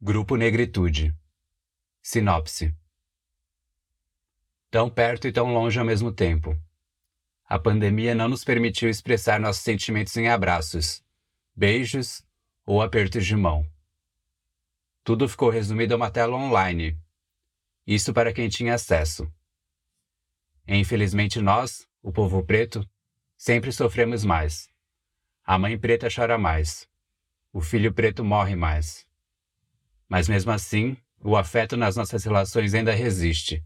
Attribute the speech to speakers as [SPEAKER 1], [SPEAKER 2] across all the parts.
[SPEAKER 1] Grupo Negritude Sinopse Tão perto e tão longe ao mesmo tempo. A pandemia não nos permitiu expressar nossos sentimentos em abraços, beijos ou apertos de mão. Tudo ficou resumido a uma tela online. Isso para quem tinha acesso. Infelizmente, nós, o povo preto, sempre sofremos mais. A mãe preta chora mais. O filho preto morre mais. Mas mesmo assim, o afeto nas nossas relações ainda resiste.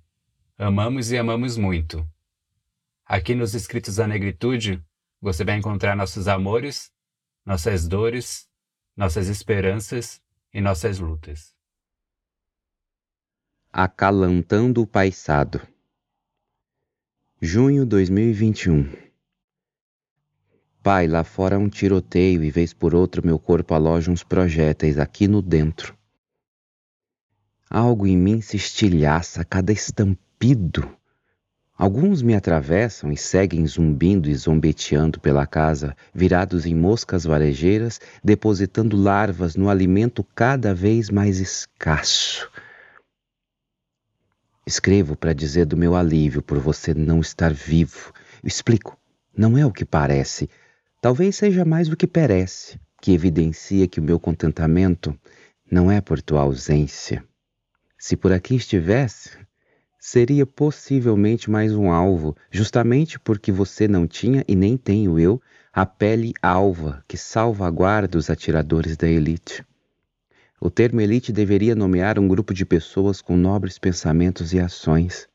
[SPEAKER 1] Amamos e amamos muito. Aqui nos Escritos da Negritude, você vai encontrar nossos amores, nossas dores, nossas esperanças e nossas lutas.
[SPEAKER 2] Acalantando o Paisado Junho 2021 Pai, lá fora um tiroteio e vez por outra meu corpo aloja uns projéteis aqui no dentro. Algo em mim se estilhaça a cada estampido. Alguns me atravessam e seguem zumbindo e zombeteando pela casa, virados em moscas varejeiras, depositando larvas no alimento cada vez mais escasso. Escrevo para dizer do meu alívio por você não estar vivo. explico, não é o que parece. Talvez seja mais o que perece, que evidencia que o meu contentamento não é por tua ausência se por aqui estivesse, seria possivelmente mais um alvo, justamente porque você não tinha e nem tenho eu a pele alva que salvaguarda os atiradores da elite. O termo elite deveria nomear um grupo de pessoas com nobres pensamentos e ações,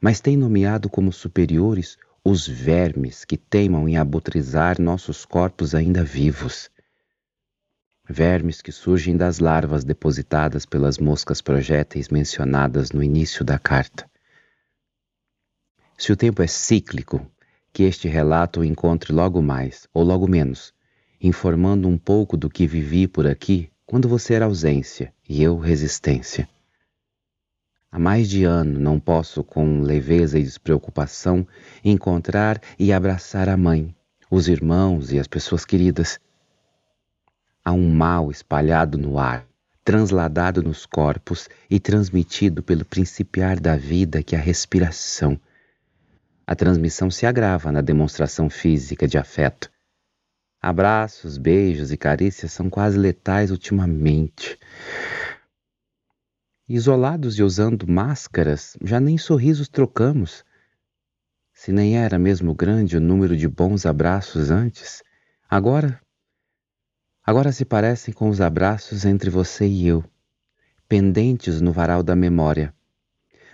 [SPEAKER 2] mas tem nomeado como superiores os vermes que teimam em abotrizar nossos corpos ainda vivos vermes que surgem das larvas depositadas pelas moscas projéteis mencionadas no início da carta. Se o tempo é cíclico, que este relato o encontre logo mais, ou logo menos, informando um pouco do que vivi por aqui quando você era ausência e eu resistência. Há mais de ano não posso, com leveza e despreocupação, encontrar e abraçar a mãe, os irmãos e as pessoas queridas Há um mal espalhado no ar, transladado nos corpos e transmitido pelo principiar da vida que é a respiração. A transmissão se agrava na demonstração física de afeto. Abraços, beijos e carícias são quase letais ultimamente. Isolados e usando máscaras, já nem sorrisos trocamos. Se nem era mesmo grande o número de bons abraços antes, agora agora se parecem com os abraços entre você e eu, pendentes no varal da memória.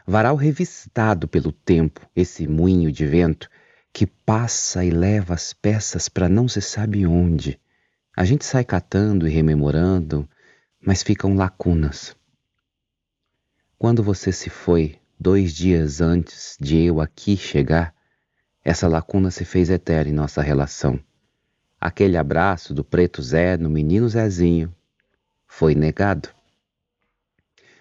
[SPEAKER 2] Varal revistado pelo tempo, esse moinho de vento que passa e leva as peças para não se sabe onde. A gente sai catando e rememorando, mas ficam lacunas. Quando você se foi, dois dias antes de eu aqui chegar, essa lacuna se fez eterna em nossa relação. Aquele abraço do preto Zé no menino Zezinho foi negado.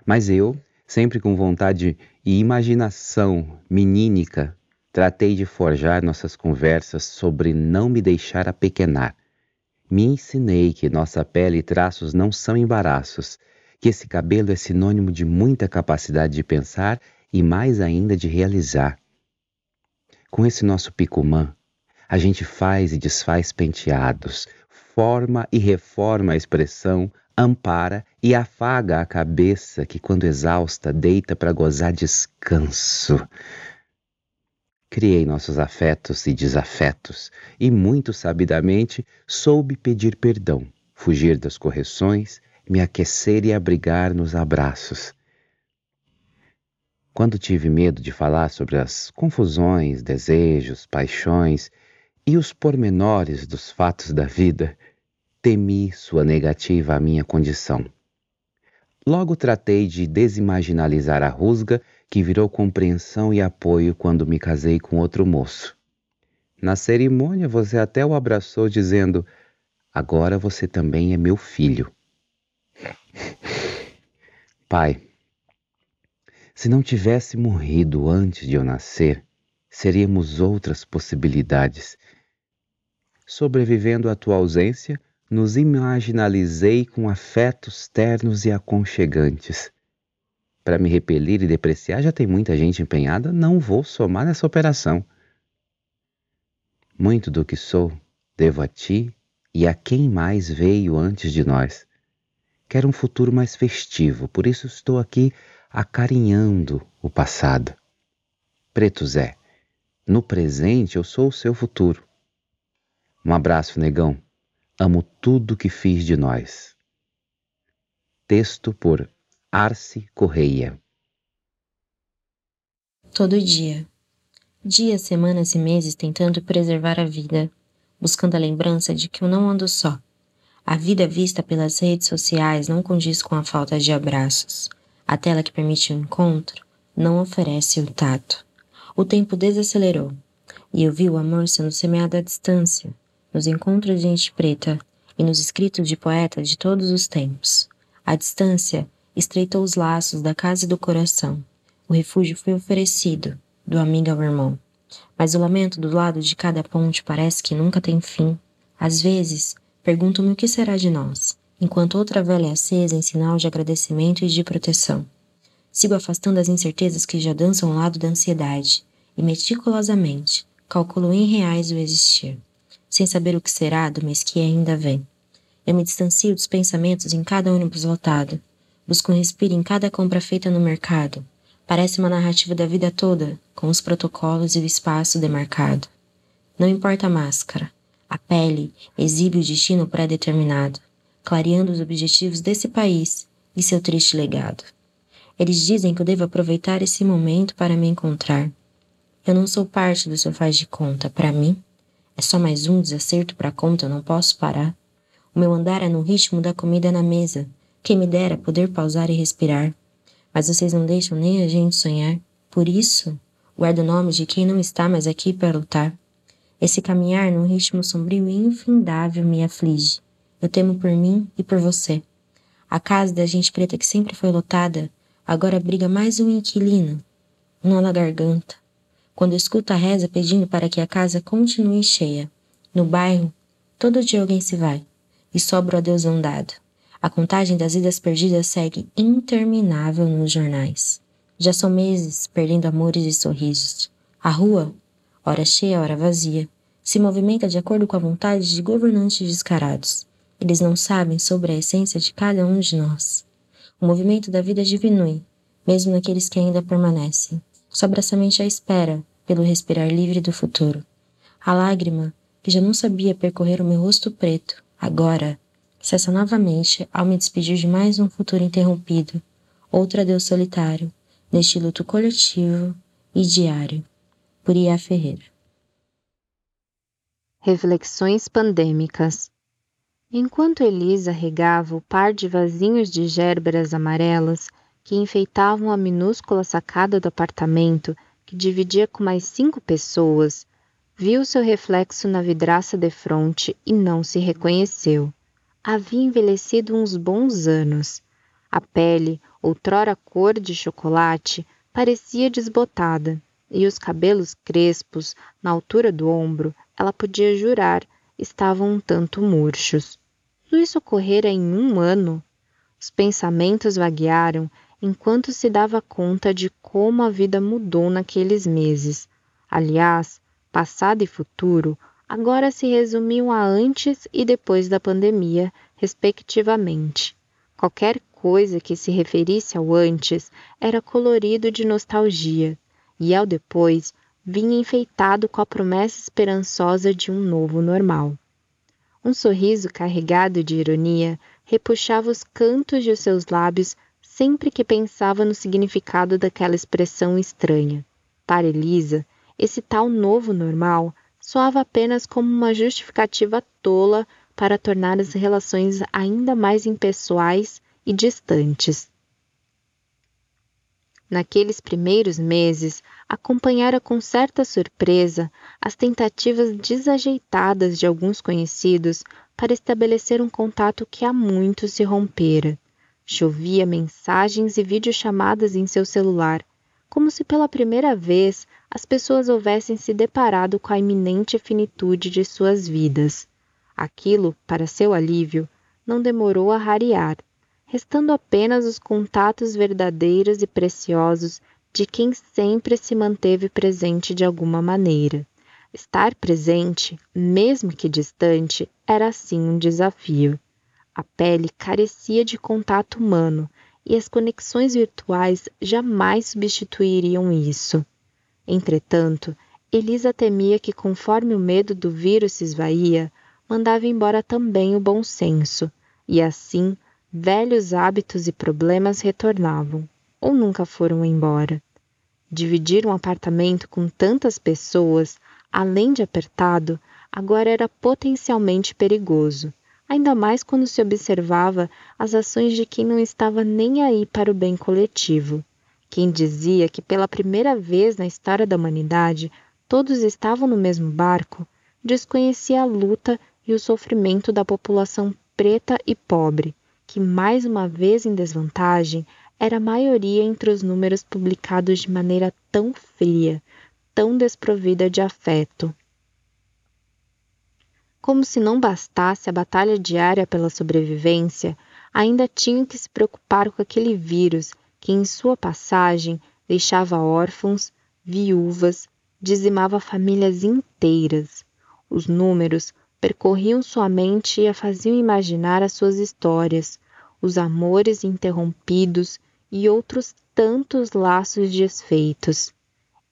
[SPEAKER 2] Mas eu, sempre com vontade e imaginação menínica, tratei de forjar nossas conversas sobre não me deixar apequenar. Me ensinei que nossa pele e traços não são embaraços, que esse cabelo é sinônimo de muita capacidade de pensar e mais ainda de realizar. Com esse nosso picumã, a gente faz e desfaz penteados, forma e reforma a expressão, ampara e afaga a cabeça que, quando exausta, deita para gozar descanso. Criei nossos afetos e desafetos, e muito sabidamente soube pedir perdão, fugir das correções, me aquecer e abrigar nos abraços. Quando tive medo de falar sobre as confusões, desejos, paixões e os pormenores dos fatos da vida, temi sua negativa à minha condição. Logo tratei de desimaginalizar a rusga que virou compreensão e apoio quando me casei com outro moço. Na cerimônia, você até o abraçou, dizendo: Agora você também é meu filho. Pai, se não tivesse morrido antes de eu nascer, seríamos outras possibilidades sobrevivendo à tua ausência nos imaginalizei com afetos ternos e aconchegantes. Para me repelir e depreciar, já tem muita gente empenhada, não vou somar nessa operação. Muito do que sou devo a ti e a quem mais veio antes de nós. Quero um futuro mais festivo, por isso estou aqui acarinhando o passado. Preto Zé, no presente eu sou o seu futuro. Um abraço, negão. Amo tudo que fiz de nós. Texto por Arce Correia.
[SPEAKER 3] Todo dia dias, semanas e meses tentando preservar a vida, buscando a lembrança de que eu não ando só. A vida vista pelas redes sociais não condiz com a falta de abraços. A tela que permite o encontro não oferece o tato. O tempo desacelerou e eu vi o amor sendo semeado à distância, nos encontros de gente preta e nos escritos de poetas de todos os tempos. A distância estreitou os laços da casa e do coração. O refúgio foi oferecido, do amigo ao irmão. Mas o lamento do lado de cada ponte parece que nunca tem fim. Às vezes, pergunto-me o que será de nós, enquanto outra vela é acesa em sinal de agradecimento e de proteção. Sigo afastando as incertezas que já dançam ao lado da ansiedade, e meticulosamente calculo em reais o existir, sem saber o que será do mês que ainda vem. Eu me distancio dos pensamentos em cada ônibus lotado, busco um respiro em cada compra feita no mercado, Parece uma narrativa da vida toda, com os protocolos e o espaço demarcado. Não importa a máscara, a pele exibe o destino pré-determinado, clareando os objetivos desse país e seu triste legado. Eles dizem que eu devo aproveitar esse momento para me encontrar. Eu não sou parte do seu faz de conta, para mim. É só mais um desacerto para a conta, eu não posso parar. O meu andar é no ritmo da comida na mesa. Quem me dera poder pausar e respirar mas vocês não deixam nem a gente sonhar. Por isso, guardo o nome de quem não está mais aqui para lutar. Esse caminhar num ritmo sombrio e infindável me aflige. Eu temo por mim e por você. A casa da gente preta que sempre foi lotada, agora briga mais um inquilino. Nó na garganta. Quando escuto a reza pedindo para que a casa continue cheia. No bairro, todo dia alguém se vai, e sobra o adeus andado. A contagem das vidas perdidas segue interminável nos jornais. Já são meses perdendo amores e sorrisos. A rua, ora cheia, ora vazia, se movimenta de acordo com a vontade de governantes descarados. Eles não sabem sobre a essência de cada um de nós. O movimento da vida diminui, mesmo naqueles que ainda permanecem. Sobra somente a espera pelo respirar livre do futuro. A lágrima, que já não sabia percorrer o meu rosto preto, agora cessa novamente ao me despedir de mais um futuro interrompido, outro adeus solitário, neste luto coletivo e diário. Por Ia Ferreira.
[SPEAKER 4] Reflexões pandêmicas. Enquanto Elisa regava o par de vasinhos de gérberas amarelas que enfeitavam a minúscula sacada do apartamento que dividia com mais cinco pessoas, viu seu reflexo na vidraça de fronte e não se reconheceu havia envelhecido uns bons anos. A pele, outrora cor de chocolate, parecia desbotada, e os cabelos crespos, na altura do ombro, ela podia jurar, estavam um tanto murchos. Tudo isso ocorrera em um ano. Os pensamentos vaguearam enquanto se dava conta de como a vida mudou naqueles meses. Aliás, passado e futuro agora se resumiam a antes e depois da pandemia, respectivamente. Qualquer coisa que se referisse ao antes era colorido de nostalgia, e ao depois vinha enfeitado com a promessa esperançosa de um novo normal. Um sorriso carregado de ironia repuxava os cantos de seus lábios sempre que pensava no significado daquela expressão estranha. Para Elisa, esse tal novo normal soava apenas como uma justificativa tola para tornar as relações ainda mais impessoais e distantes. Naqueles primeiros meses, acompanhara com certa surpresa as tentativas desajeitadas de alguns conhecidos para estabelecer um contato que há muito se rompera. Chovia mensagens e videochamadas em seu celular, como se pela primeira vez as pessoas houvessem se deparado com a iminente finitude de suas vidas. Aquilo, para seu alívio, não demorou a rarear, restando apenas os contatos verdadeiros e preciosos de quem sempre se manteve presente de alguma maneira. Estar presente, mesmo que distante, era assim um desafio. A pele carecia de contato humano e as conexões virtuais jamais substituiriam isso. Entretanto, Elisa temia que, conforme o medo do vírus se esvaía, mandava embora também o bom senso, e assim velhos hábitos e problemas retornavam, ou nunca foram embora. Dividir um apartamento com tantas pessoas, além de apertado, agora era potencialmente perigoso, ainda mais quando se observava as ações de quem não estava nem aí para o bem coletivo. Quem dizia que pela primeira vez na história da humanidade todos estavam no mesmo barco, desconhecia a luta e o sofrimento da população preta e pobre, que mais uma vez em desvantagem era a maioria entre os números publicados de maneira tão fria, tão desprovida de afeto. Como se não bastasse a batalha diária pela sobrevivência, ainda tinham que se preocupar com aquele vírus que, em sua passagem, deixava órfãos, viúvas, dizimava famílias inteiras. Os números percorriam sua mente e a faziam imaginar as suas histórias, os amores interrompidos e outros tantos laços desfeitos.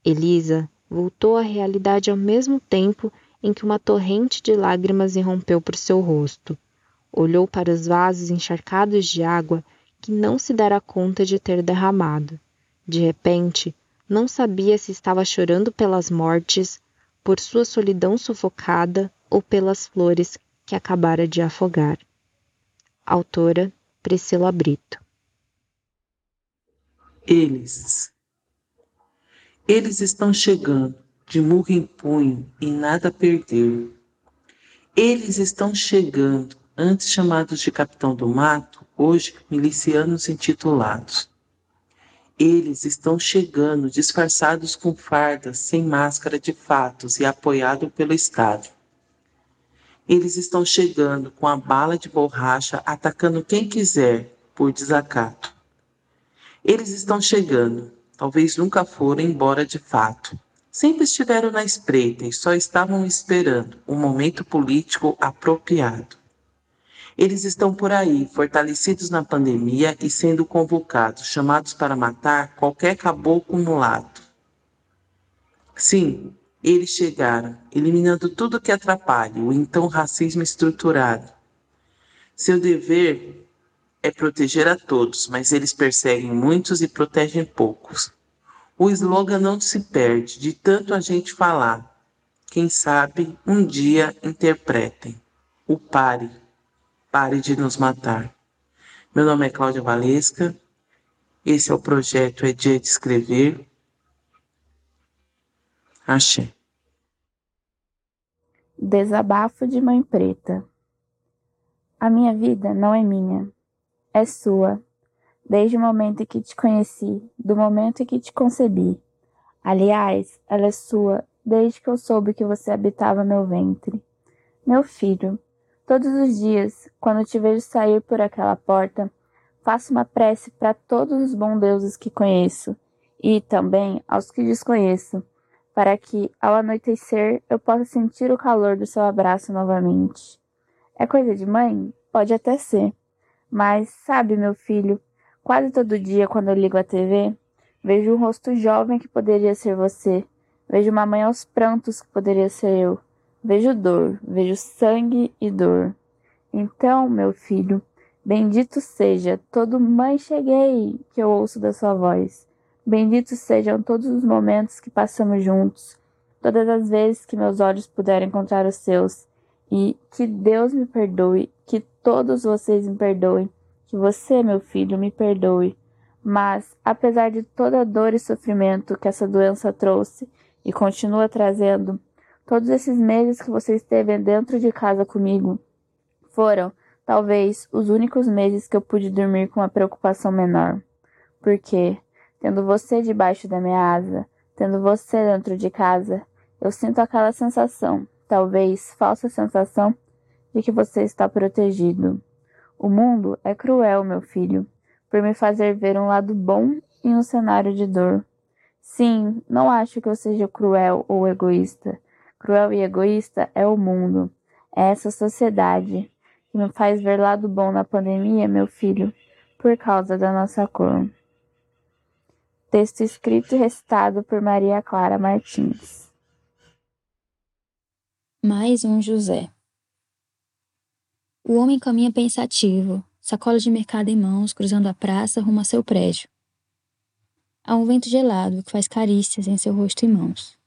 [SPEAKER 4] Elisa voltou à realidade ao mesmo tempo em que uma torrente de lágrimas irrompeu por seu rosto. Olhou para os vasos encharcados de água que não se dera conta de ter derramado. De repente, não sabia se estava chorando pelas mortes, por sua solidão sufocada ou pelas flores que acabara de afogar. Autora Priscila Brito.
[SPEAKER 5] Eles. Eles estão chegando, de murro em punho, e nada perdeu. Eles estão chegando, antes chamados de Capitão do Mato, hoje milicianos intitulados. Eles estão chegando disfarçados com fardas, sem máscara de fatos e apoiado pelo Estado. Eles estão chegando com a bala de borracha, atacando quem quiser por desacato. Eles estão chegando, talvez nunca foram embora de fato. Sempre estiveram na espreita e só estavam esperando o um momento político apropriado. Eles estão por aí, fortalecidos na pandemia e sendo convocados, chamados para matar qualquer caboclo mulato. Sim, eles chegaram, eliminando tudo que atrapalhe o então racismo estruturado. Seu dever é proteger a todos, mas eles perseguem muitos e protegem poucos. O slogan não se perde de tanto a gente falar. Quem sabe um dia interpretem. O pare Pare de nos matar. Meu nome é Cláudia Valesca. Esse é o projeto É Dia de Escrever. Axé.
[SPEAKER 6] Desabafo de Mãe Preta. A minha vida não é minha, é sua. Desde o momento em que te conheci, do momento em que te concebi. Aliás, ela é sua desde que eu soube que você habitava meu ventre. Meu filho, Todos os dias, quando te vejo sair por aquela porta, faço uma prece para todos os bons deuses que conheço e também aos que desconheço, para que, ao anoitecer, eu possa sentir o calor do seu abraço novamente. É coisa de mãe? Pode até ser. Mas, sabe, meu filho, quase todo dia, quando eu ligo a TV, vejo um rosto jovem que poderia ser você, vejo uma mãe aos prantos que poderia ser eu Vejo dor, vejo sangue e dor. Então, meu filho, bendito seja todo mãe cheguei que eu ouço da sua voz. Benditos sejam todos os momentos que passamos juntos, todas as vezes que meus olhos puderam encontrar os seus. E que Deus me perdoe, que todos vocês me perdoem, que você, meu filho, me perdoe. Mas, apesar de toda a dor e sofrimento que essa doença trouxe e continua trazendo, Todos esses meses que você esteve dentro de casa comigo foram, talvez, os únicos meses que eu pude dormir com uma preocupação menor. Porque, tendo você debaixo da minha asa, tendo você dentro de casa, eu sinto aquela sensação, talvez falsa sensação, de que você está protegido. O mundo é cruel, meu filho, por me fazer ver um lado bom em um cenário de dor. Sim, não acho que eu seja cruel ou egoísta. Cruel e egoísta é o mundo, é essa sociedade que me faz ver lado bom na pandemia, meu filho, por causa da nossa cor. Texto escrito e recitado por Maria Clara Martins.
[SPEAKER 7] Mais um José. O homem caminha pensativo, sacola de mercado em mãos, cruzando a praça rumo a seu prédio. Há um vento gelado que faz carícias em seu rosto e mãos.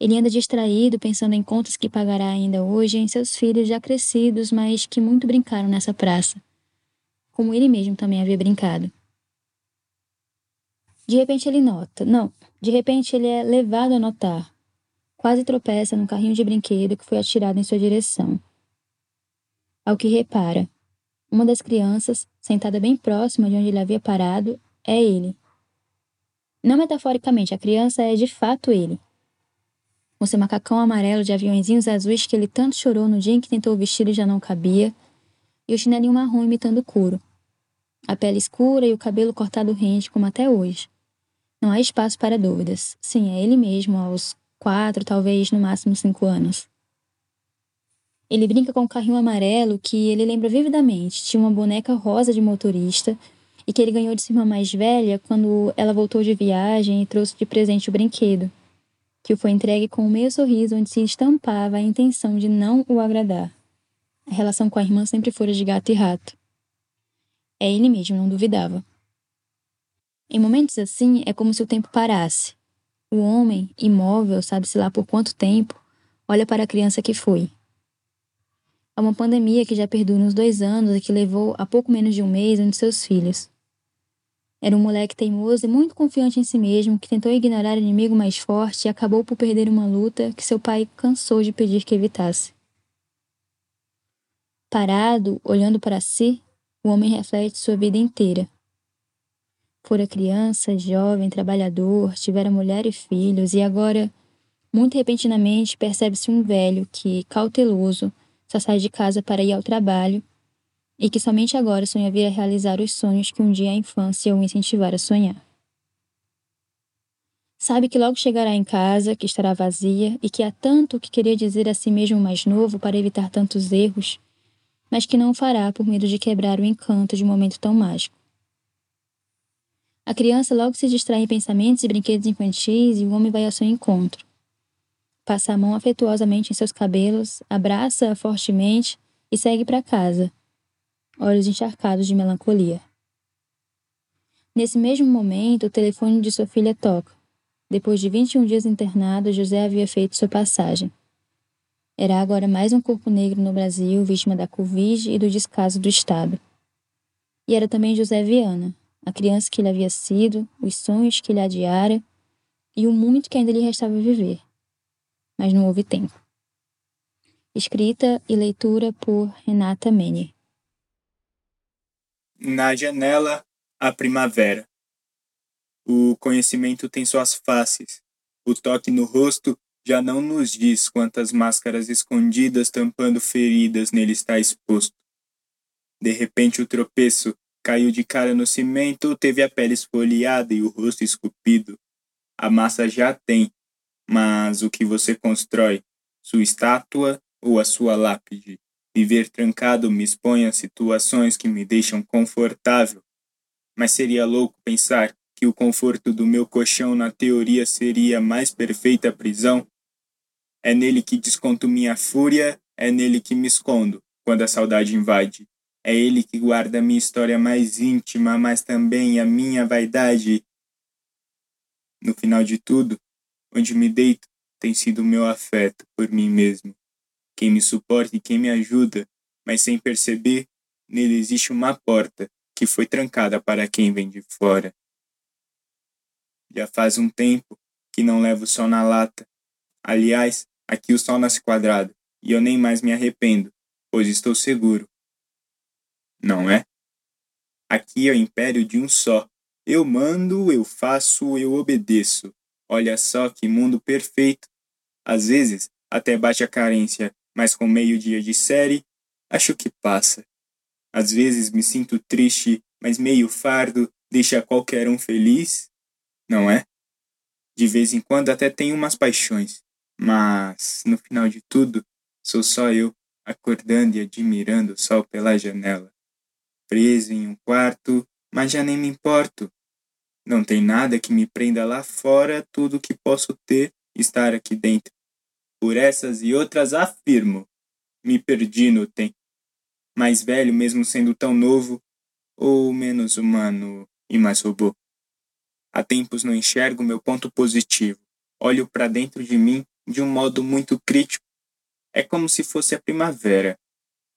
[SPEAKER 7] Ele anda distraído, pensando em contas que pagará ainda hoje em seus filhos já crescidos, mas que muito brincaram nessa praça, como ele mesmo também havia brincado. De repente ele nota. Não, de repente ele é levado a notar. Quase tropeça num carrinho de brinquedo que foi atirado em sua direção. Ao que repara, uma das crianças, sentada bem próxima de onde ele havia parado, é ele. Não metaforicamente, a criança é de fato ele. Com seu macacão amarelo de aviãozinhos azuis que ele tanto chorou no dia em que tentou vestir e já não cabia, e o chinelinho marrom imitando couro. A pele escura e o cabelo cortado rente como até hoje. Não há espaço para dúvidas. Sim, é ele mesmo, aos quatro, talvez no máximo cinco anos. Ele brinca com um carrinho amarelo que ele lembra vividamente. Tinha uma boneca rosa de motorista e que ele ganhou de sua irmã mais velha quando ela voltou de viagem e trouxe de presente o brinquedo, que o foi entregue com um meio sorriso onde se estampava a intenção de não o agradar. A relação com a irmã sempre fora de gato e rato. É ele mesmo, não duvidava. Em momentos assim, é como se o tempo parasse. O homem, imóvel, sabe-se lá por quanto tempo, olha para a criança que foi. Há uma pandemia que já perdura uns dois anos e que levou a pouco menos de um mês um de seus filhos. Era um moleque teimoso e muito confiante em si mesmo que tentou ignorar o inimigo mais forte e acabou por perder uma luta que seu pai cansou de pedir que evitasse. Parado, olhando para si, o homem reflete sua vida inteira. Fora criança, jovem, trabalhador, tivera mulher e filhos, e agora, muito repentinamente, percebe-se um velho que, cauteloso, só sai de casa para ir ao trabalho e que somente agora sonha vir a realizar os sonhos que um dia a infância o incentivara a sonhar. Sabe que logo chegará em casa, que estará vazia e que há tanto que queria dizer a si mesmo mais novo para evitar tantos erros, mas que não o fará por medo de quebrar o encanto de um momento tão mágico. A criança logo se distrai em pensamentos e brinquedos infantis e o homem vai ao seu encontro. Passa a mão afetuosamente em seus cabelos, abraça-a fortemente e segue para casa, olhos encharcados de melancolia. Nesse mesmo momento, o telefone de sua filha toca. Depois de 21 dias internado, José havia feito sua passagem. Era agora mais um corpo negro no Brasil, vítima da Covid e do descaso do Estado. E era também José Viana, a criança que ele havia sido, os sonhos que ele adiara e o muito que ainda lhe restava viver. Mas não houve tempo. Escrita e leitura por Renata Mene.
[SPEAKER 8] Na janela, a primavera. O conhecimento tem suas faces. O toque no rosto já não nos diz quantas máscaras escondidas tampando feridas nele está exposto. De repente o tropeço Caiu de cara no cimento, teve a pele esfoliada e o rosto esculpido. A massa já tem, mas o que você constrói? Sua estátua ou a sua lápide? Viver trancado me expõe a situações que me deixam confortável. Mas seria louco pensar que o conforto do meu colchão na teoria seria a mais perfeita prisão? É nele que desconto minha fúria, é nele que me escondo quando a saudade invade. É ele que guarda minha história mais íntima, mas também a minha vaidade. No final de tudo, onde me deito tem sido o meu afeto por mim mesmo. Quem me suporta e quem me ajuda, mas sem perceber, nele existe uma porta que foi trancada para quem vem de fora. Já faz um tempo que não levo sol na lata. Aliás, aqui o sol nasce quadrado, e eu nem mais me arrependo, pois estou seguro não é? Aqui é o império de um só. Eu mando, eu faço, eu obedeço. Olha só que mundo perfeito. Às vezes, até bate a carência, mas com meio dia de série, acho que passa. Às vezes me sinto triste, mas meio fardo deixa qualquer um feliz, não é? De vez em quando até tenho umas paixões, mas no final de tudo, sou só eu acordando e admirando o sol pela janela. Preso em um quarto, mas já nem me importo. Não tem nada que me prenda lá fora, tudo que posso ter estar aqui dentro. Por essas e outras afirmo, me perdi no tempo. Mais velho mesmo sendo tão novo, ou menos humano e mais robô. Há tempos não enxergo meu ponto positivo. Olho para dentro de mim de um modo muito crítico. É como se fosse a primavera.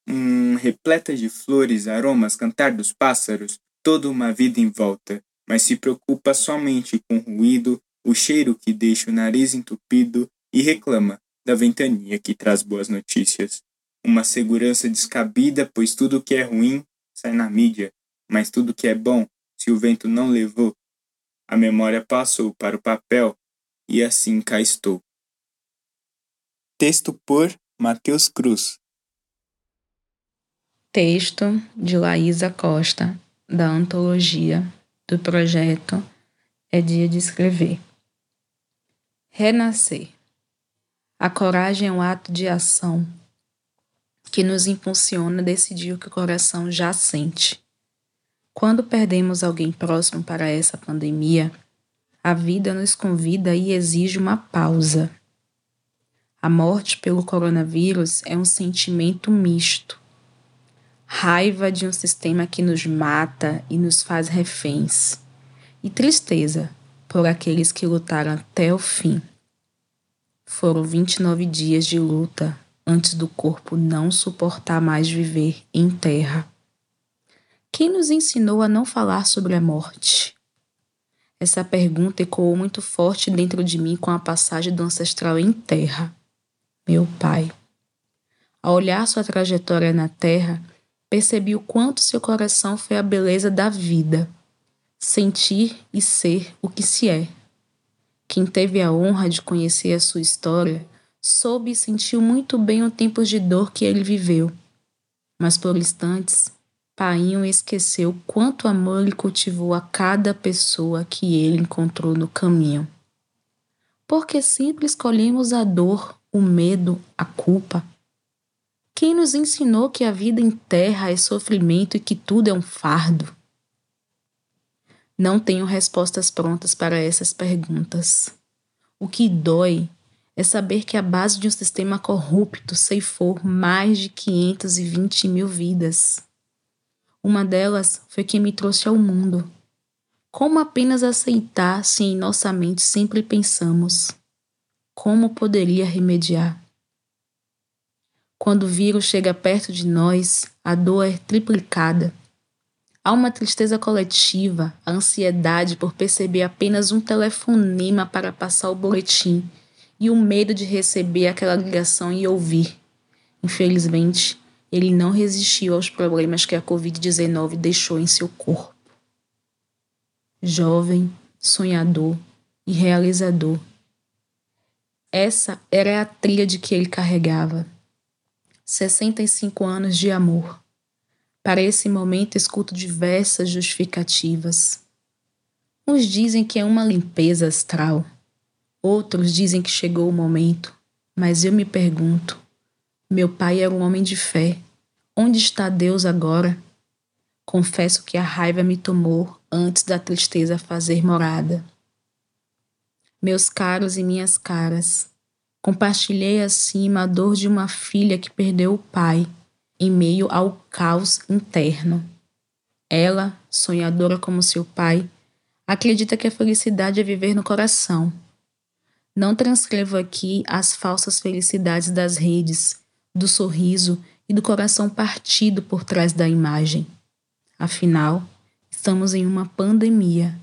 [SPEAKER 8] Hum, repleta de flores, aromas, cantar dos pássaros, toda uma vida em volta, mas se preocupa somente com o ruído, o cheiro que deixa o nariz entupido e reclama da ventania que traz boas notícias. Uma segurança descabida, pois tudo que é ruim sai na mídia, mas tudo que é bom, se o vento não levou, a memória passou para o papel e assim cá estou. Texto por Matheus Cruz.
[SPEAKER 9] Texto de Laísa Costa, da antologia do projeto É Dia de Escrever. Renascer. A coragem é um ato de ação que nos impulsiona a decidir o que o coração já sente. Quando perdemos alguém próximo para essa pandemia, a vida nos convida e exige uma pausa. A morte pelo coronavírus é um sentimento misto. Raiva de um sistema que nos mata e nos faz reféns, e tristeza por aqueles que lutaram até o fim. Foram 29 dias de luta antes do corpo não suportar mais viver em terra. Quem nos ensinou a não falar sobre a morte? Essa pergunta ecoou muito forte dentro de mim com a passagem do ancestral em terra, meu pai. Ao olhar sua trajetória na terra, percebi o quanto seu coração foi a beleza da vida, sentir e ser o que se é. Quem teve a honra de conhecer a sua história soube e sentiu muito bem os tempos de dor que ele viveu. Mas por instantes, Painho esqueceu quanto amor ele cultivou a cada pessoa que ele encontrou no caminho. Porque sempre escolhemos a dor, o medo, a culpa. Quem nos ensinou que a vida em terra é sofrimento e que tudo é um fardo? Não tenho respostas prontas para essas perguntas. O que dói é saber que a base de um sistema corrupto ceifou mais de 520 mil vidas. Uma delas foi quem me trouxe ao mundo. Como apenas aceitar se em nossa mente sempre pensamos: como poderia remediar? Quando o vírus chega perto de nós, a dor é triplicada Há uma tristeza coletiva, a ansiedade por perceber apenas um telefonema para passar o boletim e o medo de receber aquela ligação e ouvir. Infelizmente, ele não resistiu aos problemas que a Covid-19 deixou em seu corpo. Jovem, sonhador e realizador. Essa era a tríade que ele carregava. 65 anos de amor para esse momento, escuto diversas justificativas. Uns dizem que é uma limpeza astral, outros dizem que chegou o momento, mas eu me pergunto: meu pai era um homem de fé. Onde está Deus agora? Confesso que a raiva me tomou antes da tristeza fazer morada. Meus caros e minhas caras, compartilhei acima a dor de uma filha que perdeu o pai em meio ao caos interno. Ela, sonhadora como seu pai, acredita que a felicidade é viver no coração. Não transcrevo aqui as falsas felicidades das redes, do sorriso e do coração partido por trás da imagem. Afinal, estamos em uma pandemia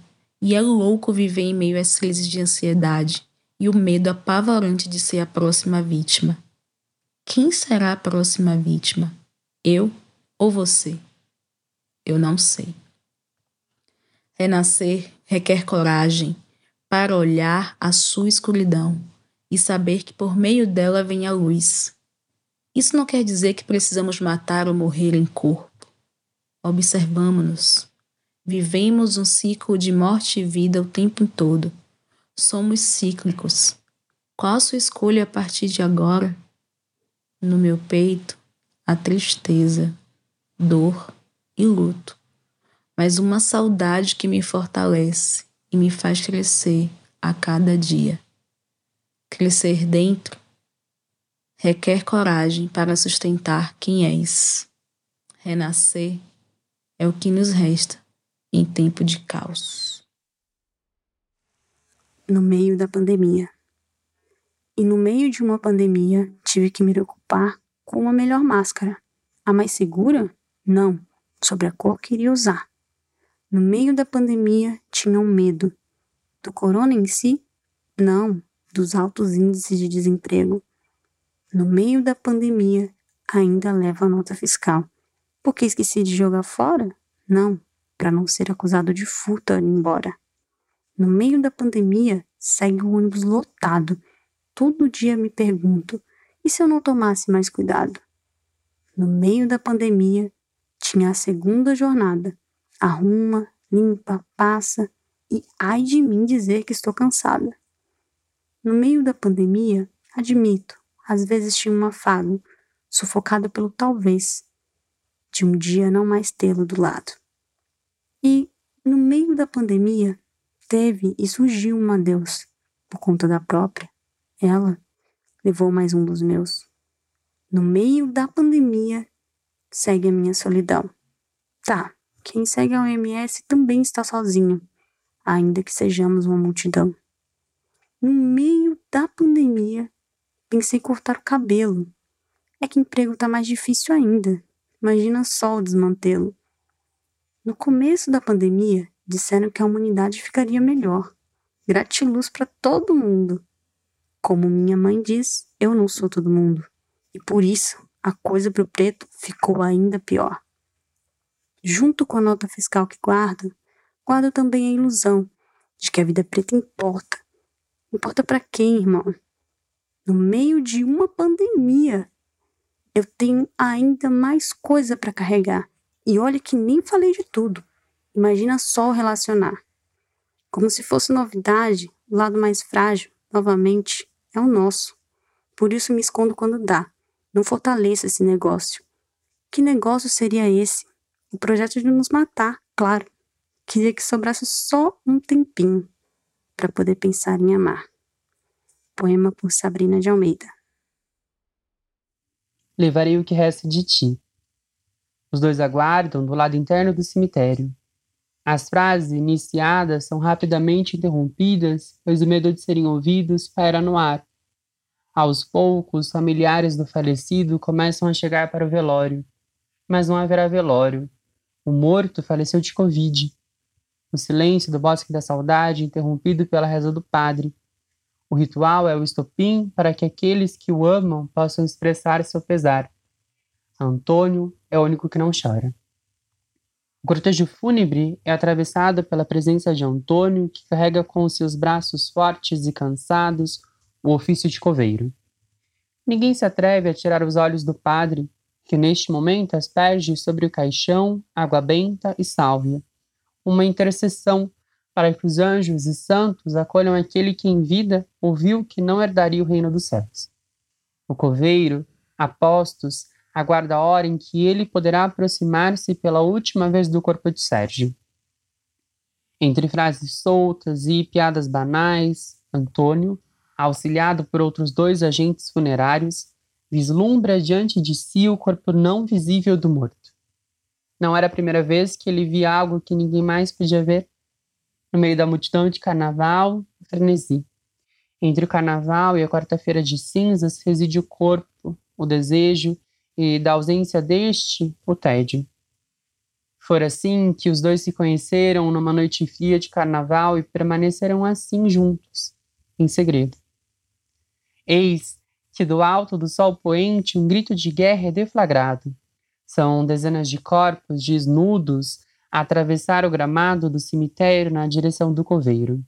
[SPEAKER 9] e é louco viver em meio às crises de ansiedade e o medo apavorante de ser a próxima vítima. Quem será a próxima vítima? Eu ou você? Eu não sei. Renascer requer coragem para olhar a sua escuridão e saber que por meio dela vem a luz. Isso não quer dizer que precisamos matar ou morrer em corpo. Observamos-nos. Vivemos um ciclo de morte e vida o tempo todo. Somos cíclicos. Qual a sua escolha a partir de agora? No meu peito, a tristeza, dor e luto, mas uma saudade que me fortalece e me faz crescer a cada dia. Crescer dentro requer coragem para sustentar quem és. Renascer é o que nos resta em tempo de caos.
[SPEAKER 10] No meio da pandemia. E no meio de uma pandemia, tive que me preocupar com a melhor máscara. A mais segura? Não, sobre a cor que iria usar. No meio da pandemia, tinha um medo. Do corona em si? Não, dos altos índices de desemprego no meio da pandemia, ainda leva a nota fiscal. Porque esqueci de jogar fora? Não, para não ser acusado de furto ir embora. No meio da pandemia, segue o ônibus lotado. Todo dia me pergunto: e se eu não tomasse mais cuidado? No meio da pandemia, tinha a segunda jornada. Arruma, limpa, passa e ai de mim dizer que estou cansada. No meio da pandemia, admito, às vezes tinha um afago, sufocado pelo talvez, de um dia não mais tê-lo do lado. E, no meio da pandemia, teve e surgiu uma Deus, por conta da própria. Ela levou mais um dos meus. No meio da pandemia, segue a minha solidão. Tá, quem segue a OMS também está sozinho, ainda que sejamos uma multidão. No meio da pandemia, Pensei cortar o cabelo. É que emprego tá mais difícil ainda. Imagina só o desmantelo. No começo da pandemia, disseram que a humanidade ficaria melhor. Gratiluz para todo mundo. Como minha mãe diz, eu não sou todo mundo. E por isso, a coisa pro preto ficou ainda pior. Junto com a nota fiscal que guardo, guardo também a ilusão de que a vida preta importa. Importa para quem, irmão? no meio de uma pandemia, eu tenho ainda mais coisa para carregar. E olha que nem falei de tudo. Imagina só o relacionar. Como se fosse novidade, o lado mais frágil, novamente, é o nosso. Por isso me escondo quando dá. Não fortaleça esse negócio. Que negócio seria esse? O projeto de nos matar, claro. Queria que sobrasse só um tempinho para poder pensar em amar. Poema por Sabrina de Almeida.
[SPEAKER 11] Levarei o que resta de ti. Os dois aguardam do lado interno do cemitério. As frases iniciadas são rapidamente interrompidas, pois o medo de serem ouvidos paira no ar. Aos poucos, familiares do falecido começam a chegar para o velório. Mas não haverá velório. O morto faleceu de Covid. O silêncio do bosque da saudade interrompido pela reza do padre o ritual é o estopim para que aqueles que o amam possam expressar seu pesar. Antônio é o único que não chora. O cortejo fúnebre é atravessado pela presença de Antônio, que carrega com seus braços fortes e cansados o ofício de coveiro. Ninguém se atreve a tirar os olhos do padre, que neste momento asperge sobre o caixão água benta e sálvia, uma intercessão para que os anjos e santos acolham aquele que em vida ouviu que não herdaria o reino dos céus. O coveiro, apostos, aguarda a hora em que ele poderá aproximar-se pela última vez do corpo de Sérgio. Entre frases soltas e piadas banais, Antônio, auxiliado por outros dois agentes funerários, vislumbra diante de si o corpo não visível do morto. Não era a primeira vez que ele via algo que ninguém mais podia ver no meio da multidão de carnaval frenesi. Entre o carnaval e a quarta-feira de cinzas reside o corpo, o desejo e, da ausência deste, o tédio. Fora assim que os dois se conheceram numa noite fria de carnaval e permaneceram assim juntos, em segredo. Eis que do alto do sol poente um grito de guerra é deflagrado. São dezenas de corpos desnudos a atravessar o gramado do cemitério na direção do coveiro.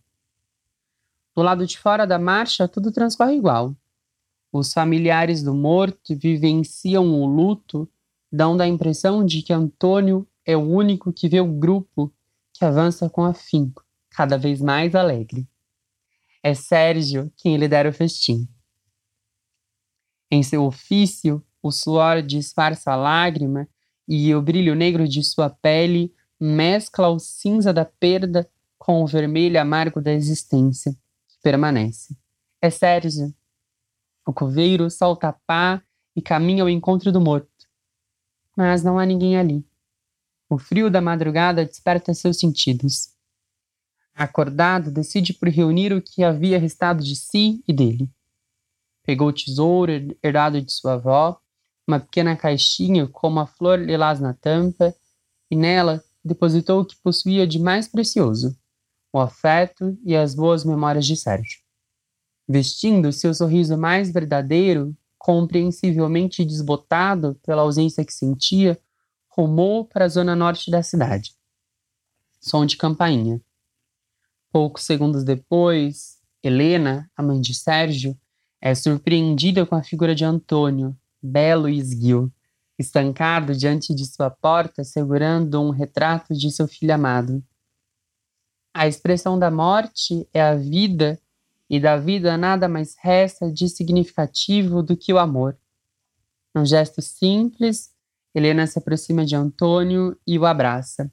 [SPEAKER 11] Do lado de fora da marcha, tudo transcorre igual. Os familiares do morto vivenciam o luto, dão a impressão de que Antônio é o único que vê o grupo que avança com afinco, cada vez mais alegre. É Sérgio quem lidera o festim. Em seu ofício, o suor disfarça a lágrima e o brilho negro de sua pele mescla o cinza da perda com o vermelho amargo da existência, que permanece. É Sérgio. O coveiro solta a pá e caminha ao encontro do morto. Mas não há ninguém ali. O frio da madrugada desperta seus sentidos. Acordado, decide por reunir o que havia restado de si e dele. Pegou o tesouro herdado de sua avó, uma pequena caixinha com uma flor lilás na tampa, e nela depositou o que possuía de mais precioso, o afeto e as boas memórias de Sérgio. Vestindo seu sorriso mais verdadeiro, compreensivelmente desbotado pela ausência que sentia, rumou para a zona norte da cidade. Som de campainha. Poucos segundos depois, Helena, a mãe de Sérgio, é surpreendida com a figura de Antônio, belo e esguio, estancado diante de sua porta, segurando um retrato de seu filho amado. A expressão da morte é a vida, e da vida nada mais resta de significativo do que o amor. Num gesto simples, Helena se aproxima de Antônio e o abraça.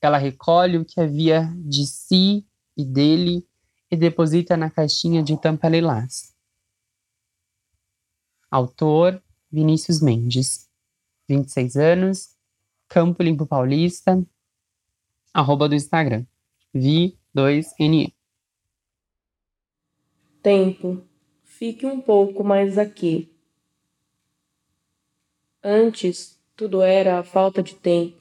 [SPEAKER 11] Ela recolhe o que havia de si e dele e deposita na caixinha de tampa lilás. Autor Vinícius Mendes, 26 anos, Campo Limpo Paulista, arroba do Instagram, Vi2NE.
[SPEAKER 12] Tempo, fique um pouco mais aqui. Antes, tudo era a falta de tempo,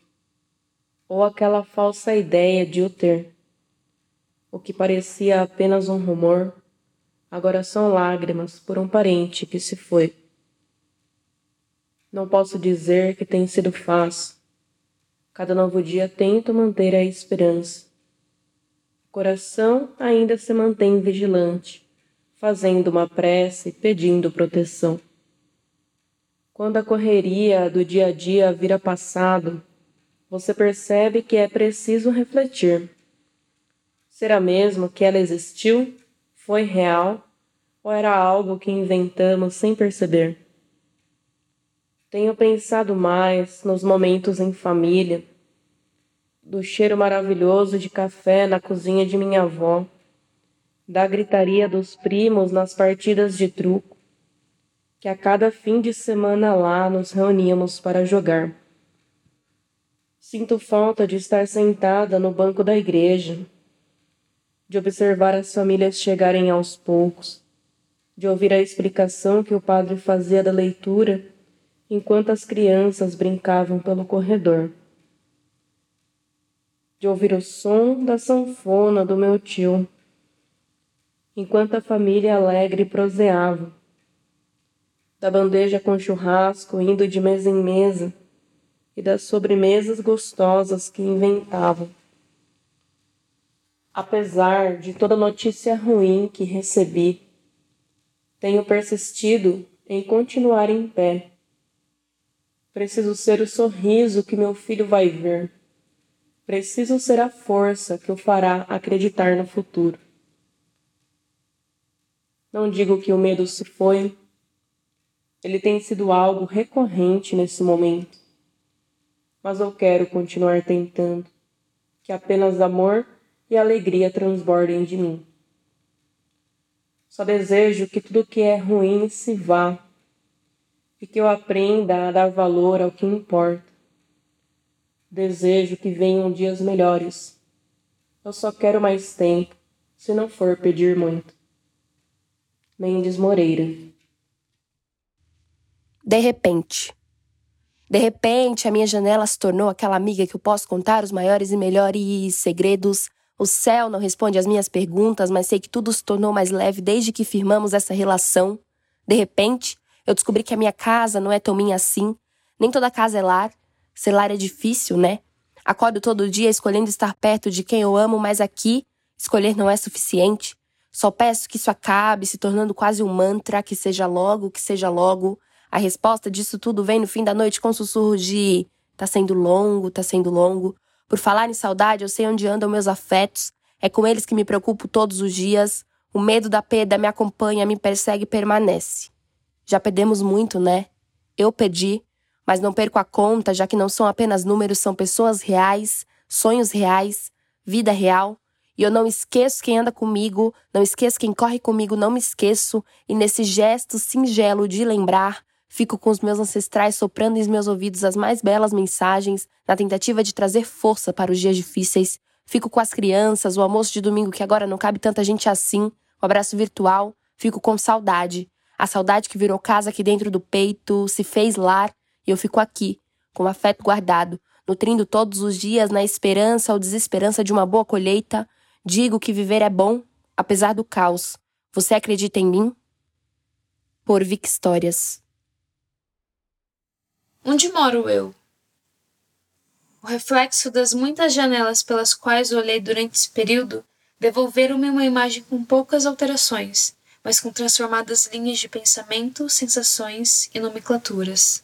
[SPEAKER 12] ou aquela falsa ideia de o ter. O que parecia apenas um rumor, agora são lágrimas por um parente que se foi. Não posso dizer que tem sido fácil. Cada novo dia tento manter a esperança. O coração ainda se mantém vigilante, fazendo uma prece e pedindo proteção. Quando a correria do dia a dia vira passado, você percebe que é preciso refletir. Será mesmo que ela existiu? Foi real? Ou era algo que inventamos sem perceber? Tenho pensado mais nos momentos em família, do cheiro maravilhoso de café na cozinha de minha avó, da gritaria dos primos nas partidas de truco, que a cada fim de semana lá nos reuníamos para jogar. Sinto falta de estar sentada no banco da igreja, de observar as famílias chegarem aos poucos, de ouvir a explicação que o padre fazia da leitura enquanto as crianças brincavam pelo corredor. De ouvir o som da sanfona do meu tio, enquanto a família alegre proseava. Da bandeja com churrasco indo de mesa em mesa e das sobremesas gostosas que inventavam. Apesar de toda notícia ruim que recebi, tenho persistido em continuar em pé Preciso ser o sorriso que meu filho vai ver. Preciso ser a força que o fará acreditar no futuro. Não digo que o medo se foi. Ele tem sido algo recorrente nesse momento. Mas eu quero continuar tentando que apenas amor e alegria transbordem de mim. Só desejo que tudo que é ruim se vá e que eu aprenda a dar valor ao que importa. Desejo que venham dias melhores. Eu só quero mais tempo, se não for pedir muito. Mendes Moreira.
[SPEAKER 13] De repente. De repente, a minha janela se tornou aquela amiga que eu posso contar os maiores e melhores segredos. O céu não responde às minhas perguntas, mas sei que tudo se tornou mais leve desde que firmamos essa relação. De repente, eu descobri que a minha casa não é tão minha assim. Nem toda casa é lar. Ser lar é difícil, né? Acordo todo dia escolhendo estar perto de quem eu amo, mas aqui, escolher não é suficiente. Só peço que isso acabe, se tornando quase um mantra, que seja logo, que seja logo. A resposta disso tudo vem no fim da noite com sussurros de tá sendo longo, tá sendo longo. Por falar em saudade, eu sei onde andam meus afetos. É com eles que me preocupo todos os dias. O medo da perda me acompanha, me persegue e permanece. Já perdemos muito, né? Eu perdi, mas não perco a conta, já que não são apenas números, são pessoas reais, sonhos reais, vida real. E eu não esqueço quem anda comigo, não esqueço quem corre comigo, não me esqueço. E nesse gesto singelo de lembrar, fico com os meus ancestrais soprando em meus ouvidos as mais belas mensagens, na tentativa de trazer força para os dias difíceis. Fico com as crianças, o almoço de domingo que agora não cabe tanta gente assim, o abraço virtual. Fico com saudade. A saudade que virou casa aqui dentro do peito, se fez lar, e eu fico aqui, com afeto guardado, nutrindo todos os dias na esperança ou desesperança de uma boa colheita, Digo que viver é bom, apesar do caos. Você acredita em mim? Por Vic Histórias.
[SPEAKER 14] Onde moro eu? O reflexo das muitas janelas pelas quais olhei durante esse período devolveram-me uma imagem com poucas alterações, mas com transformadas linhas de pensamento, sensações e nomenclaturas.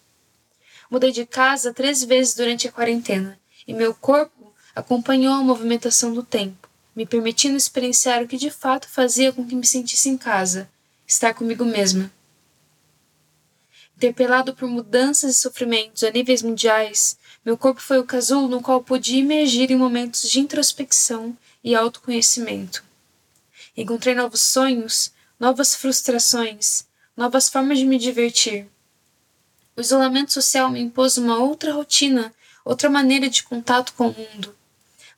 [SPEAKER 14] Mudei de casa três vezes durante a quarentena e meu corpo acompanhou a movimentação do tempo me permitindo experienciar o que de fato fazia com que me sentisse em casa, estar comigo mesma. Interpelado por mudanças e sofrimentos a níveis mundiais, meu corpo foi o casulo no qual pude emergir em momentos de introspecção e autoconhecimento. Encontrei novos sonhos, novas frustrações, novas formas de me divertir. O isolamento social me impôs uma outra rotina, outra maneira de contato com o mundo,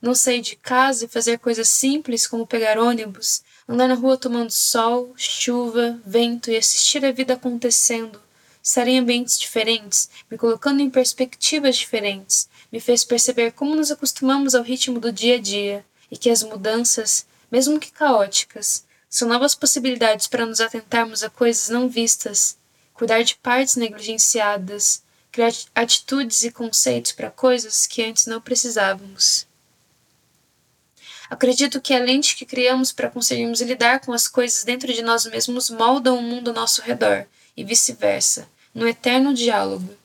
[SPEAKER 14] não sair de casa e fazer coisas simples como pegar ônibus, andar na rua tomando sol, chuva, vento e assistir a vida acontecendo, estar em ambientes diferentes, me colocando em perspectivas diferentes, me fez perceber como nos acostumamos ao ritmo do dia a dia e que as mudanças, mesmo que caóticas, são novas possibilidades para nos atentarmos a coisas não vistas, cuidar de partes negligenciadas, criar atitudes e conceitos para coisas que antes não precisávamos. Acredito que a lente que criamos para conseguirmos lidar com as coisas dentro de nós mesmos moldam o mundo ao nosso redor, e vice-versa, no eterno diálogo.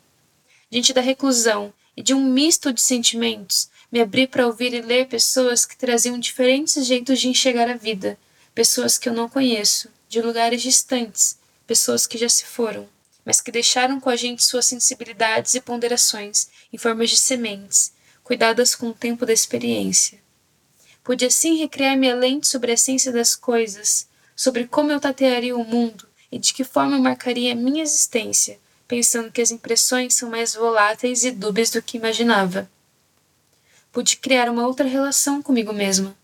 [SPEAKER 14] Diante da reclusão e de um misto de sentimentos, me abri para ouvir e ler pessoas que traziam diferentes jeitos de enxergar a vida, pessoas que eu não conheço, de lugares distantes, pessoas que já se foram, mas que deixaram com a gente suas sensibilidades e ponderações em formas de sementes, cuidadas com o tempo da experiência. Pude assim recriar minha lente sobre a essência das coisas, sobre como eu tatearia o mundo e de que forma eu marcaria a minha existência, pensando que as impressões são mais voláteis e dúbias do que imaginava. Pude criar uma outra relação comigo mesma.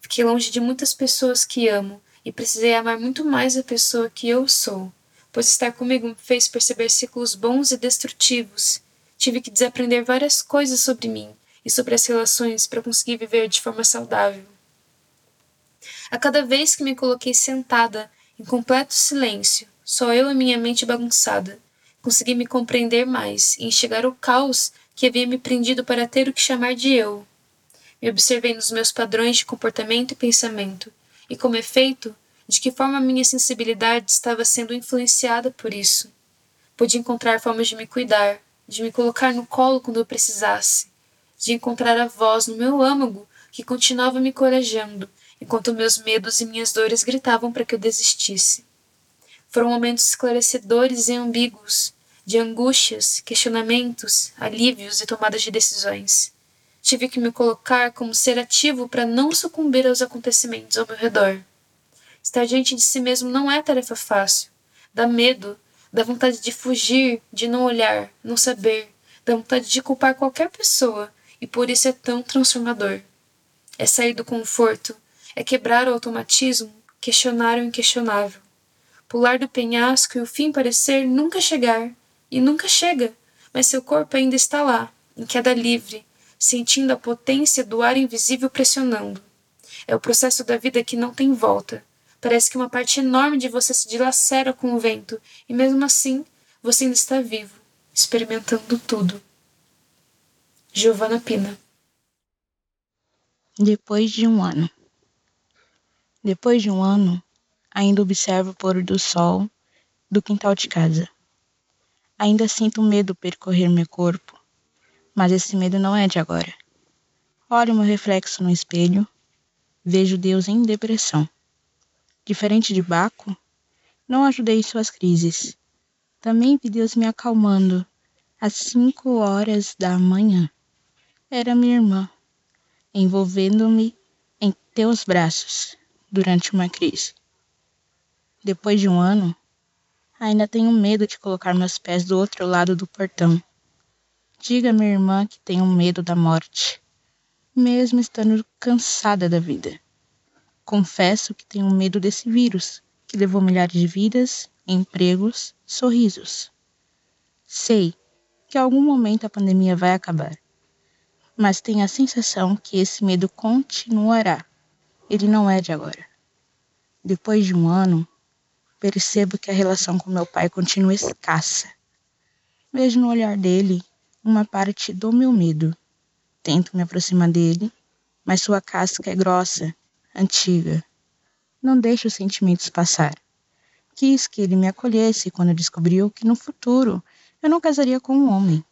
[SPEAKER 14] Fiquei longe de muitas pessoas que amo e precisei amar muito mais a pessoa que eu sou, pois estar comigo me fez perceber ciclos bons e destrutivos. Tive que desaprender várias coisas sobre mim e sobre as relações para conseguir viver de forma saudável. A cada vez que me coloquei sentada, em completo silêncio, só eu e minha mente bagunçada, consegui me compreender mais e enxergar o caos que havia me prendido para ter o que chamar de eu. Me observei nos meus padrões de comportamento e pensamento, e como efeito, de que forma minha sensibilidade estava sendo influenciada por isso. Pude encontrar formas de me cuidar, de me colocar no colo quando eu precisasse, de encontrar a voz no meu âmago que continuava me corajando, enquanto meus medos e minhas dores gritavam para que eu desistisse. Foram momentos esclarecedores e ambíguos, de angústias, questionamentos, alívios e tomadas de decisões. Tive que me colocar como ser ativo para não sucumbir aos acontecimentos ao meu redor. Estar diante de si mesmo não é tarefa fácil. Dá medo, dá vontade de fugir, de não olhar, não saber, dá vontade de culpar qualquer pessoa, e por isso é tão transformador. É sair do conforto, é quebrar o automatismo, questionar o inquestionável, pular do penhasco e o fim parecer nunca chegar, e nunca chega, mas seu corpo ainda está lá, em queda livre, sentindo a potência do ar invisível pressionando. É o processo da vida que não tem volta. Parece que uma parte enorme de você se dilacera com o vento, e mesmo assim você ainda está vivo, experimentando tudo. Giovana Pina.
[SPEAKER 15] Depois de um ano. Depois de um ano, ainda observo o pôr do sol do quintal de casa. Ainda sinto medo percorrer meu corpo, mas esse medo não é de agora. Olho meu reflexo no espelho, vejo Deus em depressão. Diferente de Baco, não ajudei suas crises. Também vi Deus me acalmando às cinco horas da manhã. Era minha irmã, envolvendo-me em teus braços durante uma crise. Depois de um ano, ainda tenho medo de colocar meus pés do outro lado do portão. Diga à minha irmã que tenho medo da morte, mesmo estando cansada da vida. Confesso que tenho medo desse vírus, que levou milhares de vidas, empregos, sorrisos. Sei que em algum momento a pandemia vai acabar, mas tenho a sensação que esse medo continuará. Ele não é de agora. Depois de um ano, percebo que a relação com meu pai continua escassa. Vejo no olhar dele uma parte do meu medo. Tento me aproximar dele, mas sua casca é grossa, antiga. Não deixo os sentimentos passar. Quis que ele me acolhesse quando descobriu que no futuro eu não casaria com um homem.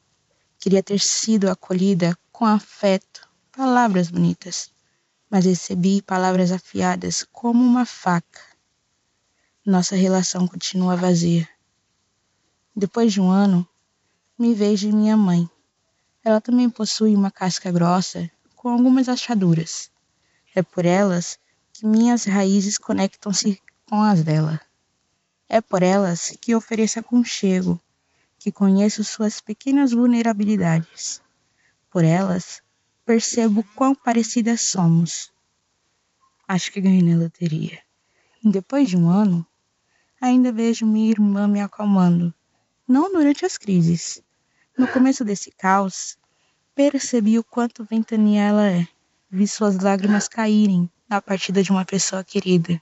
[SPEAKER 15] Queria ter sido acolhida com afeto, palavras bonitas, mas recebi palavras afiadas como uma faca nossa relação continua vazia. Depois de um ano, me vejo minha mãe. Ela também possui uma casca grossa com algumas achaduras. É por elas que minhas raízes conectam-se com as dela. É por elas que ofereço aconchego, que conheço suas pequenas vulnerabilidades. Por elas, percebo quão parecidas somos. Acho que ganhei na loteria. Depois de um ano, ainda vejo minha irmã me acalmando, não durante as crises. No começo desse caos, percebi o quanto ventania ela é. Vi suas lágrimas caírem na partida de uma pessoa querida.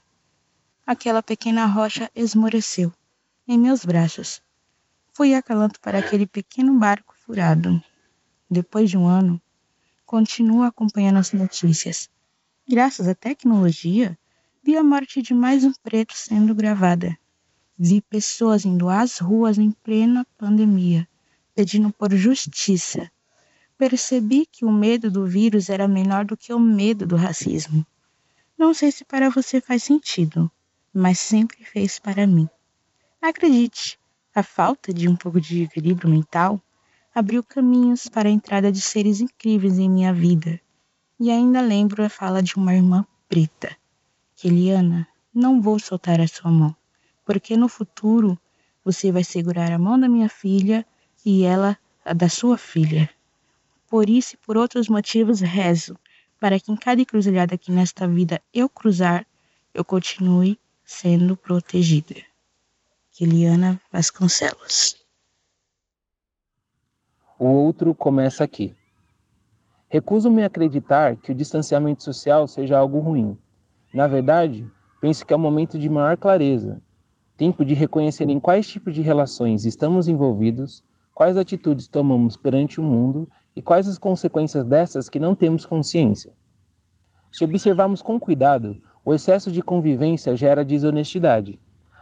[SPEAKER 15] Aquela pequena rocha esmoreceu em meus braços. Fui acalanto para aquele pequeno barco furado. Depois de um ano, continuo acompanhando as notícias. Graças à tecnologia, vi a morte de mais um preto sendo gravada. Vi pessoas indo às ruas em plena pandemia, pedindo por justiça. Percebi que o medo do vírus era menor do que o medo do racismo. Não sei se para você faz sentido, mas sempre fez para mim. Acredite, a falta de um pouco de equilíbrio mental abriu caminhos para a entrada de seres incríveis em minha vida. E ainda lembro a fala de uma irmã preta. Keliana, não vou soltar a sua mão porque no futuro você vai segurar a mão da minha filha e ela a da sua filha. Por isso e por outros motivos rezo para que em cada encruzilhada que nesta vida eu cruzar, eu continue sendo protegida. Kiliana Vasconcelos.
[SPEAKER 16] O outro começa aqui. Recuso-me a acreditar que o distanciamento social seja algo ruim. Na verdade, penso que é um momento de maior clareza tempo de reconhecer em quais tipos de relações estamos envolvidos, quais atitudes tomamos perante o mundo e quais as consequências dessas que não temos consciência. Se observarmos com cuidado, o excesso de convivência gera desonestidade.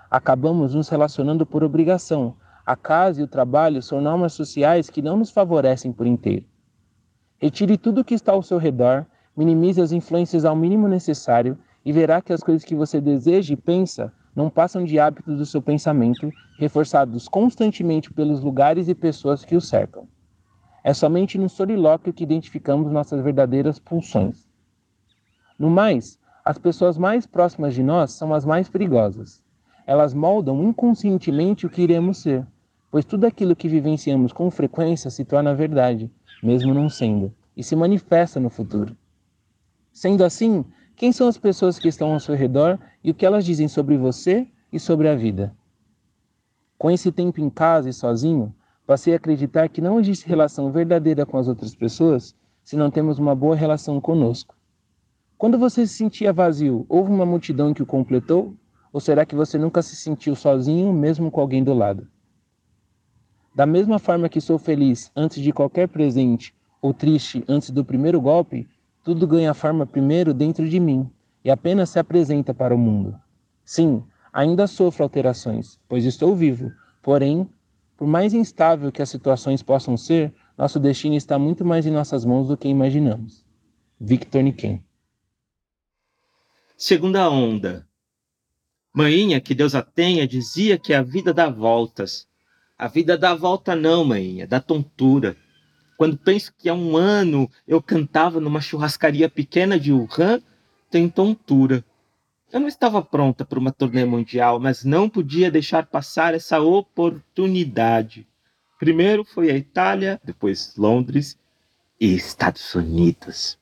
[SPEAKER 16] Acabamos nos relacionando por obrigação. A casa e o trabalho são normas sociais que não nos favorecem por inteiro. Retire tudo o que está ao seu redor, minimize as influências ao mínimo necessário e verá que as coisas que você deseja e pensa não passam de hábitos do seu pensamento, reforçados constantemente pelos lugares e pessoas que o cercam. É somente no solilóquio que identificamos nossas verdadeiras pulsões. No mais, as pessoas mais próximas de nós são as mais perigosas. Elas moldam inconscientemente o que iremos ser, pois tudo aquilo que vivenciamos com frequência se torna verdade, mesmo não sendo, e se manifesta no futuro. Sendo assim, quem são as pessoas que estão ao seu redor e o que elas dizem sobre você e sobre a vida? Com esse tempo em casa e sozinho, passei a acreditar que não existe relação verdadeira com as outras pessoas se não temos uma boa relação conosco. Quando você se sentia vazio, houve uma multidão que o completou? Ou será que você nunca se sentiu sozinho, mesmo com alguém do lado? Da mesma forma que sou feliz antes de qualquer presente ou triste antes do primeiro golpe, tudo ganha forma primeiro dentro de mim e apenas se apresenta para o mundo. Sim, Ainda sofro alterações, pois estou vivo. Porém, por mais instável que as situações possam ser, nosso destino está muito mais em nossas mãos do que imaginamos. Victor Niken.
[SPEAKER 17] Segunda onda. Mainha, que Deus a tenha, dizia que a vida dá voltas. A vida dá volta não, mainha, dá tontura. Quando penso que há um ano eu cantava numa churrascaria pequena de Wuhan, tem tontura. Eu não estava pronta para uma turnê mundial, mas não podia deixar passar essa oportunidade. Primeiro foi a Itália, depois Londres e Estados Unidos.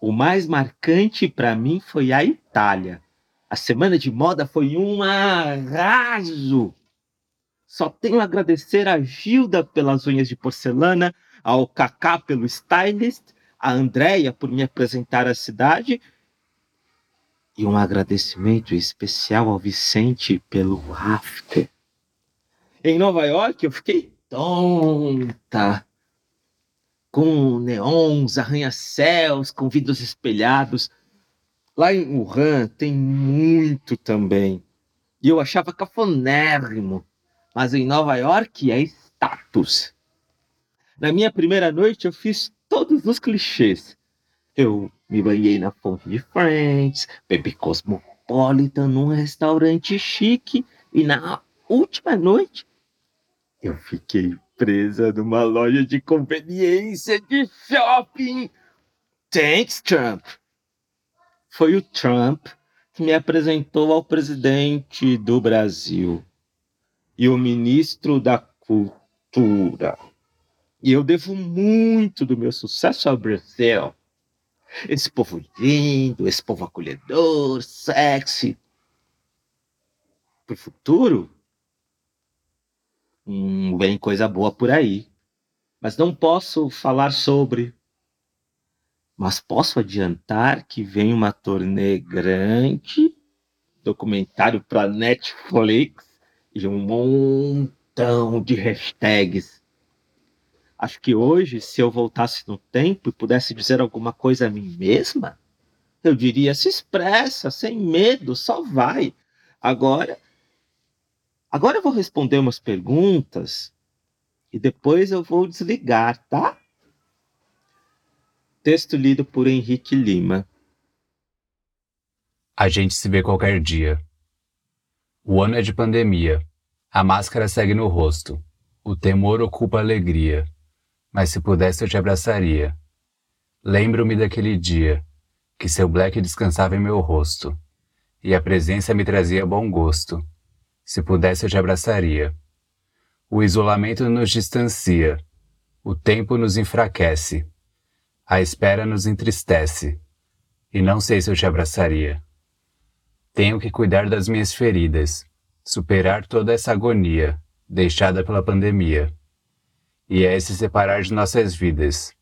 [SPEAKER 17] O mais marcante para mim foi a Itália. A semana de moda foi um arraso. Só tenho a agradecer a Gilda pelas unhas de porcelana, ao Kaká pelo stylist, a Andrea por me apresentar a cidade e um agradecimento especial ao Vicente pelo after. Em Nova York eu fiquei tonta, com neons, arranha-céus, com vidros espelhados. Lá em Wuhan tem muito também. E eu achava cafonérrimo. Mas em Nova York é status. Na minha primeira noite eu fiz todos os clichês. Eu me banhei na fonte de Friends, bebi Cosmopolitan num restaurante chique e na última noite eu fiquei presa numa loja de conveniência de shopping. Thanks, Trump. Foi o Trump que me apresentou ao presidente do Brasil e o ministro da Cultura. E eu devo muito do meu sucesso ao Brasil. Esse povo lindo, esse povo acolhedor, sexy. Pro futuro, hum, vem coisa boa por aí. Mas não posso falar sobre. Mas posso adiantar que vem uma turnê grande, documentário para Netflix e um montão de hashtags Acho que hoje, se eu voltasse no tempo e pudesse dizer alguma coisa a mim mesma, eu diria: se expressa, sem medo, só vai. Agora, agora eu vou responder umas perguntas e depois eu vou desligar, tá? Texto lido por Henrique Lima.
[SPEAKER 1] A gente se vê qualquer dia. O ano é de pandemia. A máscara segue no rosto. O temor ocupa a alegria mas se pudesse eu te abraçaria. Lembro-me daquele dia, que seu black descansava em meu rosto, e a presença me trazia bom gosto. Se pudesse eu te abraçaria. O isolamento nos distancia, o tempo nos enfraquece, a espera nos entristece, e não sei se eu te abraçaria. Tenho que cuidar das minhas feridas, superar toda essa agonia deixada pela pandemia e é se separar de nossas vidas.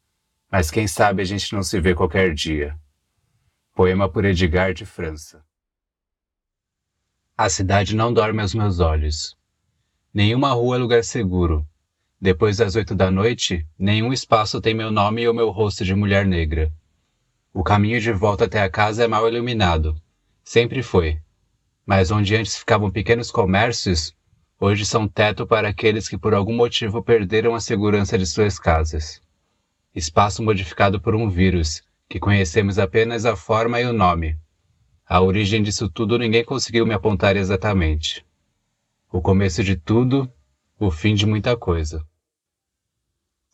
[SPEAKER 1] Mas quem sabe a gente não se vê qualquer dia. Poema por Edgar de França. A cidade não dorme aos meus olhos. Nenhuma rua é lugar seguro. Depois das oito da noite, nenhum espaço tem meu nome e o meu rosto de mulher negra. O caminho de volta até a casa é mal iluminado. Sempre foi. Mas onde antes ficavam pequenos comércios, hoje são teto para aqueles que por algum motivo perderam a segurança de suas casas. Espaço modificado por um vírus, que conhecemos apenas a forma e o nome. A origem disso tudo ninguém conseguiu me apontar exatamente. O começo de tudo, o fim de muita coisa.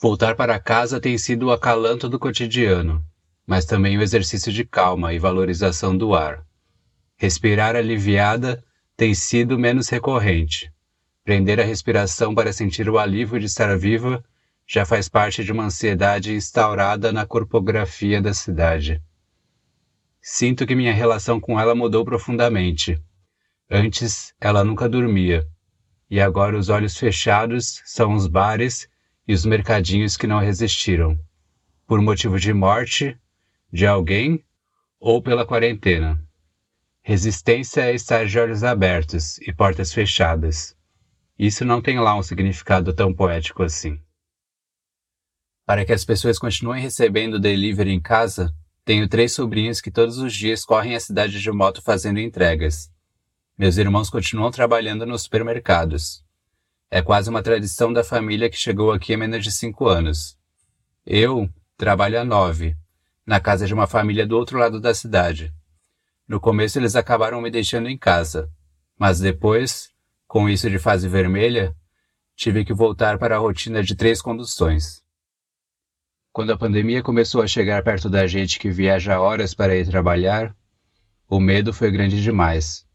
[SPEAKER 1] Voltar para casa tem sido o acalanto do cotidiano, mas também o exercício de calma e valorização do ar. Respirar aliviada tem sido menos recorrente, Prender a respiração para sentir o alívio de estar viva já faz parte de uma ansiedade instaurada na corpografia da cidade. Sinto que minha relação com ela mudou profundamente. Antes, ela nunca dormia, e agora os olhos fechados são os bares e os mercadinhos que não resistiram, por motivo de morte, de alguém ou pela quarentena. Resistência é estar de olhos abertos e portas fechadas. Isso não tem lá um significado tão poético assim. Para que as pessoas continuem recebendo delivery em casa, tenho três sobrinhos que todos os dias correm a cidade de moto fazendo entregas. Meus irmãos continuam trabalhando nos supermercados. É quase uma tradição da família que chegou aqui há menos de cinco anos. Eu trabalho há nove, na casa de uma família do outro lado da cidade. No começo eles acabaram me deixando em casa, mas depois, com isso de fase vermelha, tive que voltar para a rotina de três conduções. Quando a pandemia começou a chegar perto da gente que viaja horas para ir trabalhar, o medo foi grande demais.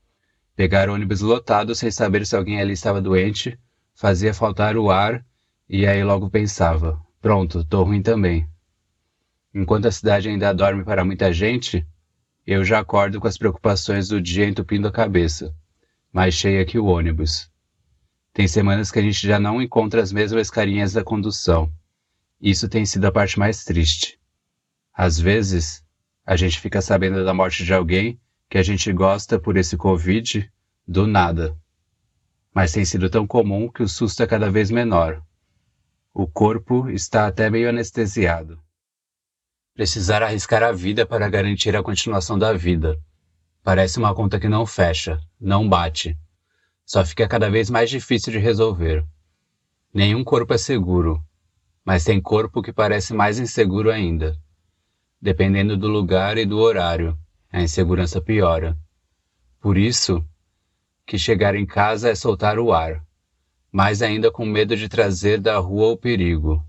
[SPEAKER 1] Pegar ônibus lotado sem saber se alguém ali estava doente, fazia faltar o ar e aí logo pensava: pronto, tô ruim também. Enquanto a cidade ainda dorme para muita gente, eu já acordo com as preocupações do dia entupindo a cabeça, mais cheia que o ônibus. Tem semanas que a gente já não encontra as mesmas carinhas da condução. Isso tem sido a parte mais triste. Às vezes, a gente fica sabendo da morte de alguém que a gente gosta por esse Covid do nada. Mas tem sido tão comum que o susto é cada vez menor. O corpo está até meio anestesiado. Precisar arriscar a vida para garantir a continuação da vida. Parece uma conta que não fecha, não bate. Só fica cada vez mais difícil de resolver. Nenhum corpo é seguro, mas tem corpo que parece mais inseguro ainda. Dependendo do lugar e do horário, a insegurança piora. Por isso, que chegar em casa é soltar o ar, mais ainda com medo de trazer da rua o perigo.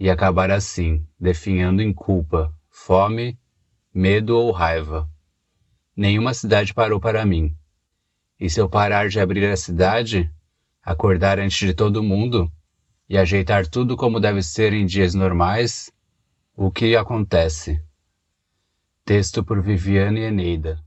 [SPEAKER 1] E acabar assim, definhando em culpa, fome, medo ou raiva. Nenhuma cidade parou para mim. E se eu parar de abrir a cidade, acordar antes de todo mundo e ajeitar tudo como deve ser em dias normais, o que acontece? Texto por Viviane Eneida